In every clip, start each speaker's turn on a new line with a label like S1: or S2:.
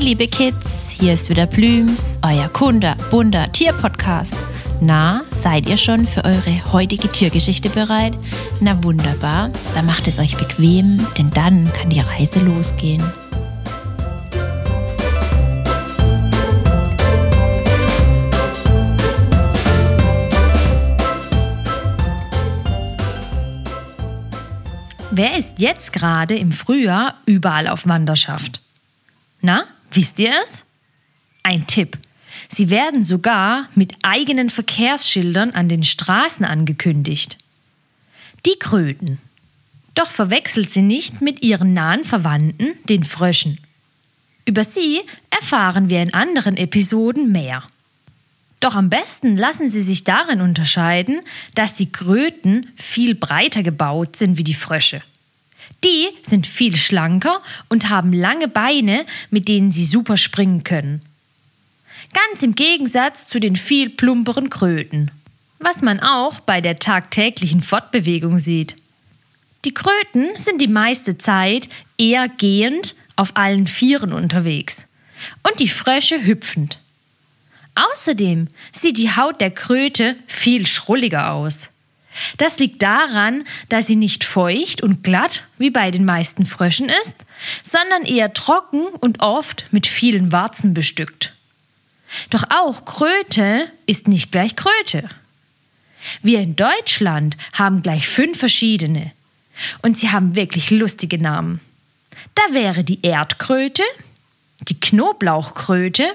S1: Hey liebe Kids, hier ist wieder Blüms, euer Kunde, bunter Tierpodcast. Na, seid ihr schon für eure heutige Tiergeschichte bereit? Na wunderbar, dann macht es euch bequem, denn dann kann die Reise losgehen. Wer ist jetzt gerade im Frühjahr überall auf Wanderschaft? Na, wisst ihr es? Ein Tipp. Sie werden sogar mit eigenen Verkehrsschildern an den Straßen angekündigt. Die Kröten. Doch verwechselt sie nicht mit ihren nahen Verwandten, den Fröschen. Über sie erfahren wir in anderen Episoden mehr. Doch am besten lassen sie sich darin unterscheiden, dass die Kröten viel breiter gebaut sind wie die Frösche. Die sind viel schlanker und haben lange Beine, mit denen sie super springen können. Ganz im Gegensatz zu den viel plumperen Kröten, was man auch bei der tagtäglichen Fortbewegung sieht. Die Kröten sind die meiste Zeit eher gehend auf allen Vieren unterwegs und die Frösche hüpfend. Außerdem sieht die Haut der Kröte viel schrulliger aus. Das liegt daran, dass sie nicht feucht und glatt wie bei den meisten Fröschen ist, sondern eher trocken und oft mit vielen Warzen bestückt. Doch auch Kröte ist nicht gleich Kröte. Wir in Deutschland haben gleich fünf verschiedene. Und sie haben wirklich lustige Namen. Da wäre die Erdkröte, die Knoblauchkröte,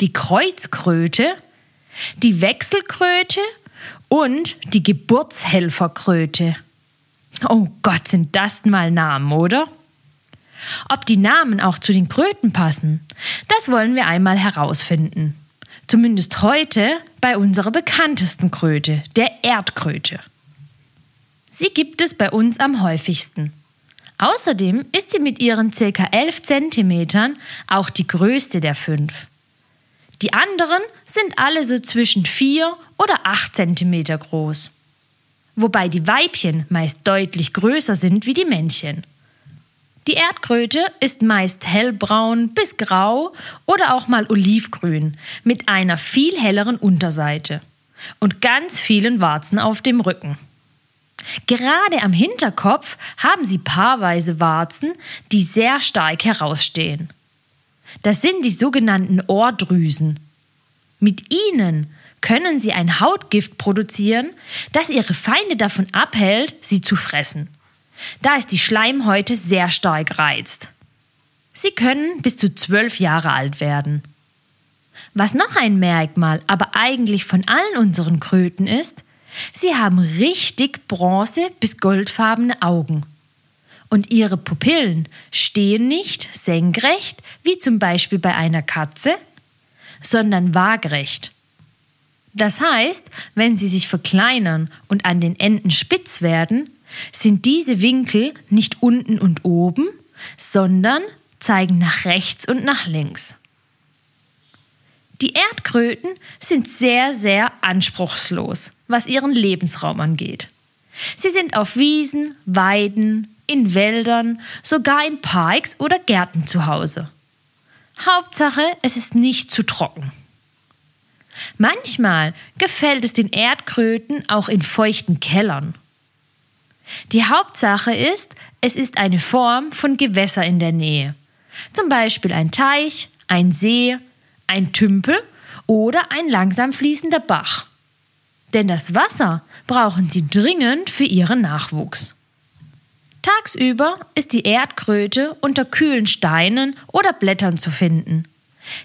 S1: die Kreuzkröte, die Wechselkröte und die Geburtshelferkröte. Oh Gott, sind das mal Namen, oder? Ob die Namen auch zu den Kröten passen, das wollen wir einmal herausfinden. Zumindest heute bei unserer bekanntesten Kröte, der Erdkröte. Sie gibt es bei uns am häufigsten. Außerdem ist sie mit ihren ca. 11 cm auch die größte der fünf. Die anderen sind alle so zwischen 4 oder 8 cm groß. Wobei die Weibchen meist deutlich größer sind wie die Männchen. Die Erdkröte ist meist hellbraun bis grau oder auch mal olivgrün mit einer viel helleren Unterseite und ganz vielen Warzen auf dem Rücken. Gerade am Hinterkopf haben sie paarweise Warzen, die sehr stark herausstehen. Das sind die sogenannten Ohrdrüsen. Mit ihnen können sie ein Hautgift produzieren, das ihre Feinde davon abhält, sie zu fressen. Da ist die Schleimhäute sehr stark reizt. Sie können bis zu zwölf Jahre alt werden. Was noch ein Merkmal, aber eigentlich von allen unseren Kröten ist, sie haben richtig bronze- bis goldfarbene Augen. Und ihre Pupillen stehen nicht senkrecht, wie zum Beispiel bei einer Katze, sondern waagerecht. Das heißt, wenn sie sich verkleinern und an den Enden spitz werden, sind diese Winkel nicht unten und oben, sondern zeigen nach rechts und nach links. Die Erdkröten sind sehr, sehr anspruchslos, was ihren Lebensraum angeht. Sie sind auf Wiesen, Weiden, in Wäldern, sogar in Parks oder Gärten zu Hause. Hauptsache, es ist nicht zu trocken. Manchmal gefällt es den Erdkröten auch in feuchten Kellern. Die Hauptsache ist, es ist eine Form von Gewässer in der Nähe. Zum Beispiel ein Teich, ein See, ein Tümpel oder ein langsam fließender Bach. Denn das Wasser brauchen sie dringend für ihren Nachwuchs. Tagsüber ist die Erdkröte unter kühlen Steinen oder Blättern zu finden.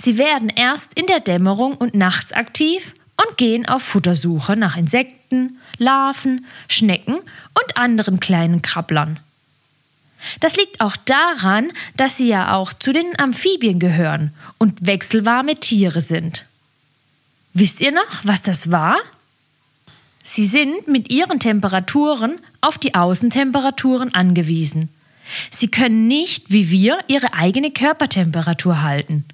S1: Sie werden erst in der Dämmerung und nachts aktiv und gehen auf Futtersuche nach Insekten, Larven, Schnecken und anderen kleinen Krabblern. Das liegt auch daran, dass sie ja auch zu den Amphibien gehören und wechselwarme Tiere sind. Wisst ihr noch, was das war? Sie sind mit ihren Temperaturen auf die Außentemperaturen angewiesen. Sie können nicht, wie wir, ihre eigene Körpertemperatur halten.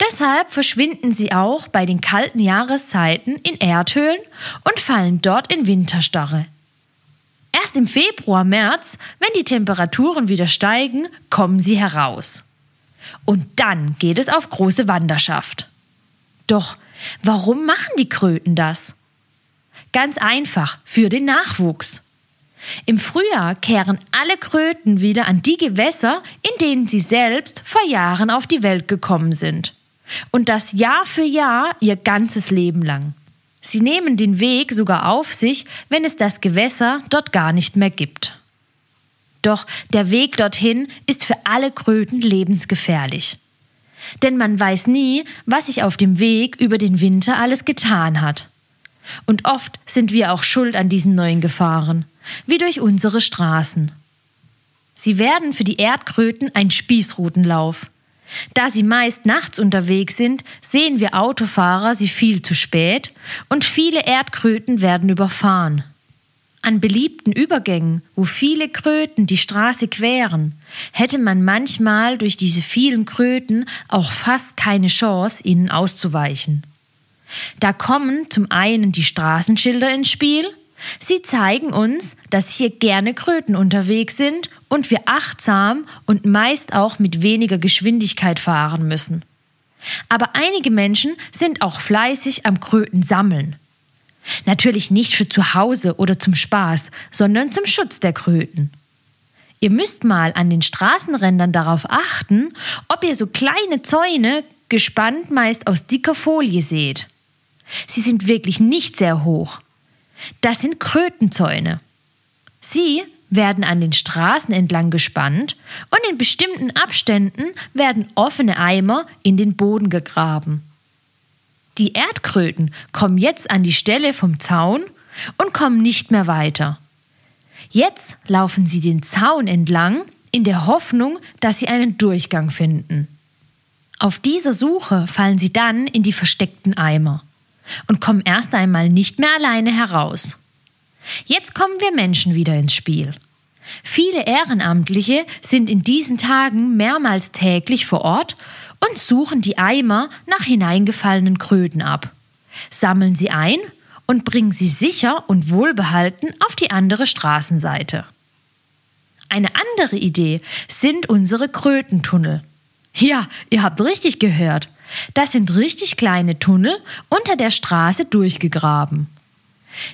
S1: Deshalb verschwinden sie auch bei den kalten Jahreszeiten in Erdhöhlen und fallen dort in Winterstarre. Erst im Februar, März, wenn die Temperaturen wieder steigen, kommen sie heraus. Und dann geht es auf große Wanderschaft. Doch warum machen die Kröten das? Ganz einfach, für den Nachwuchs. Im Frühjahr kehren alle Kröten wieder an die Gewässer, in denen sie selbst vor Jahren auf die Welt gekommen sind. Und das Jahr für Jahr ihr ganzes Leben lang. Sie nehmen den Weg sogar auf sich, wenn es das Gewässer dort gar nicht mehr gibt. Doch der Weg dorthin ist für alle Kröten lebensgefährlich. Denn man weiß nie, was sich auf dem Weg über den Winter alles getan hat. Und oft sind wir auch schuld an diesen neuen Gefahren, wie durch unsere Straßen. Sie werden für die Erdkröten ein Spießrutenlauf. Da sie meist nachts unterwegs sind, sehen wir Autofahrer sie viel zu spät und viele Erdkröten werden überfahren. An beliebten Übergängen, wo viele Kröten die Straße queren, hätte man manchmal durch diese vielen Kröten auch fast keine Chance, ihnen auszuweichen. Da kommen zum einen die Straßenschilder ins Spiel, Sie zeigen uns, dass hier gerne Kröten unterwegs sind und wir achtsam und meist auch mit weniger Geschwindigkeit fahren müssen. Aber einige Menschen sind auch fleißig am Kröten sammeln. Natürlich nicht für zu Hause oder zum Spaß, sondern zum Schutz der Kröten. Ihr müsst mal an den Straßenrändern darauf achten, ob ihr so kleine Zäune, gespannt meist aus dicker Folie seht. Sie sind wirklich nicht sehr hoch das sind Krötenzäune. Sie werden an den Straßen entlang gespannt und in bestimmten Abständen werden offene Eimer in den Boden gegraben. Die Erdkröten kommen jetzt an die Stelle vom Zaun und kommen nicht mehr weiter. Jetzt laufen sie den Zaun entlang in der Hoffnung, dass sie einen Durchgang finden. Auf dieser Suche fallen sie dann in die versteckten Eimer und kommen erst einmal nicht mehr alleine heraus. Jetzt kommen wir Menschen wieder ins Spiel. Viele Ehrenamtliche sind in diesen Tagen mehrmals täglich vor Ort und suchen die Eimer nach hineingefallenen Kröten ab, sammeln sie ein und bringen sie sicher und wohlbehalten auf die andere Straßenseite. Eine andere Idee sind unsere Krötentunnel. Ja, ihr habt richtig gehört. Das sind richtig kleine Tunnel unter der Straße durchgegraben.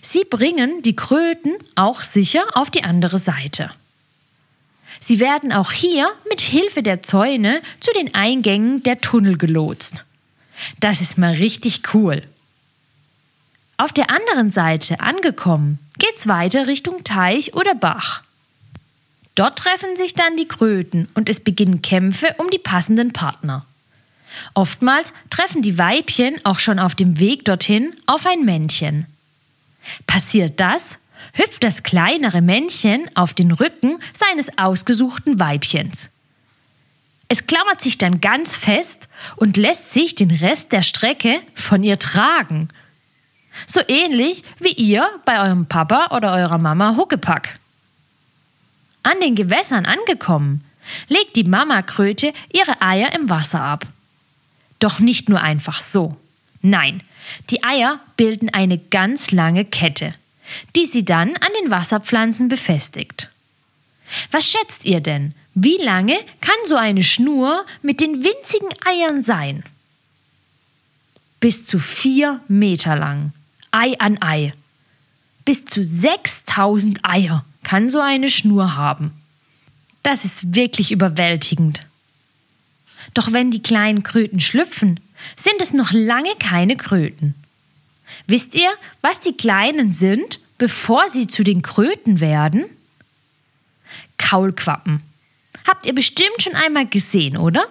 S1: Sie bringen die Kröten auch sicher auf die andere Seite. Sie werden auch hier mit Hilfe der Zäune zu den Eingängen der Tunnel gelotst. Das ist mal richtig cool. Auf der anderen Seite angekommen, geht's weiter Richtung Teich oder Bach. Dort treffen sich dann die Kröten und es beginnen Kämpfe um die passenden Partner. Oftmals treffen die Weibchen auch schon auf dem Weg dorthin auf ein Männchen. Passiert das, hüpft das kleinere Männchen auf den Rücken seines ausgesuchten Weibchens. Es klammert sich dann ganz fest und lässt sich den Rest der Strecke von ihr tragen. So ähnlich wie ihr bei eurem Papa oder eurer Mama Huckepack. An den Gewässern angekommen, legt die Mamakröte ihre Eier im Wasser ab. Doch nicht nur einfach so. Nein, die Eier bilden eine ganz lange Kette, die sie dann an den Wasserpflanzen befestigt. Was schätzt ihr denn? Wie lange kann so eine Schnur mit den winzigen Eiern sein? Bis zu vier Meter lang. Ei an Ei. Bis zu 6000 Eier kann so eine Schnur haben. Das ist wirklich überwältigend. Doch wenn die kleinen Kröten schlüpfen, sind es noch lange keine Kröten. Wisst ihr, was die Kleinen sind, bevor sie zu den Kröten werden? Kaulquappen. Habt ihr bestimmt schon einmal gesehen, oder?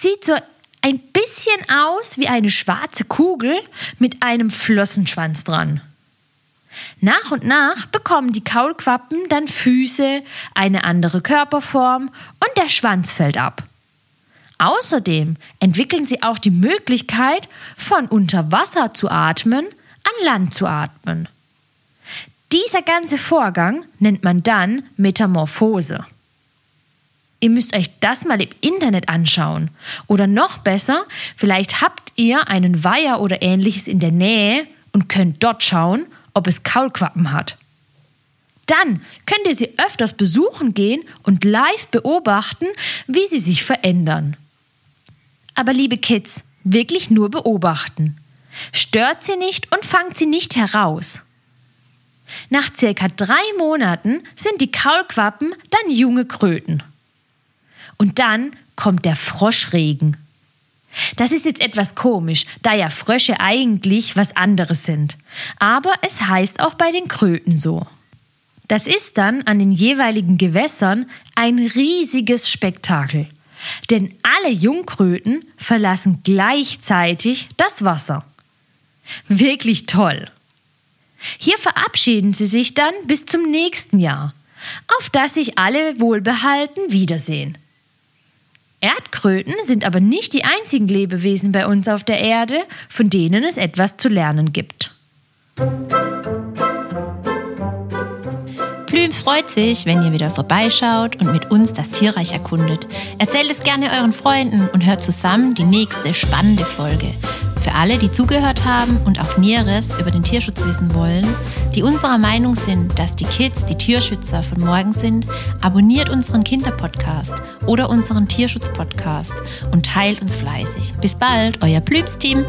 S1: Sieht so ein bisschen aus wie eine schwarze Kugel mit einem Flossenschwanz dran. Nach und nach bekommen die Kaulquappen dann Füße, eine andere Körperform und der Schwanz fällt ab. Außerdem entwickeln sie auch die Möglichkeit, von unter Wasser zu atmen, an Land zu atmen. Dieser ganze Vorgang nennt man dann Metamorphose. Ihr müsst euch das mal im Internet anschauen. Oder noch besser, vielleicht habt ihr einen Weiher oder ähnliches in der Nähe und könnt dort schauen, ob es Kaulquappen hat. Dann könnt ihr sie öfters besuchen gehen und live beobachten, wie sie sich verändern. Aber liebe Kids, wirklich nur beobachten. Stört sie nicht und fangt sie nicht heraus. Nach circa drei Monaten sind die Kaulquappen dann junge Kröten. Und dann kommt der Froschregen. Das ist jetzt etwas komisch, da ja Frösche eigentlich was anderes sind. Aber es heißt auch bei den Kröten so. Das ist dann an den jeweiligen Gewässern ein riesiges Spektakel. Denn alle Jungkröten verlassen gleichzeitig das Wasser. Wirklich toll. Hier verabschieden sie sich dann bis zum nächsten Jahr, auf das sich alle wohlbehalten wiedersehen. Erdkröten sind aber nicht die einzigen Lebewesen bei uns auf der Erde, von denen es etwas zu lernen gibt.
S2: Plüms freut sich, wenn ihr wieder vorbeischaut und mit uns das Tierreich erkundet. Erzählt es gerne euren Freunden und hört zusammen die nächste spannende Folge. Für alle, die zugehört haben und auch Näheres über den Tierschutz wissen wollen, die unserer Meinung sind, dass die Kids die Tierschützer von morgen sind, abonniert unseren Kinderpodcast oder unseren Tierschutz-Podcast und teilt uns fleißig. Bis bald, euer Plübs-Team!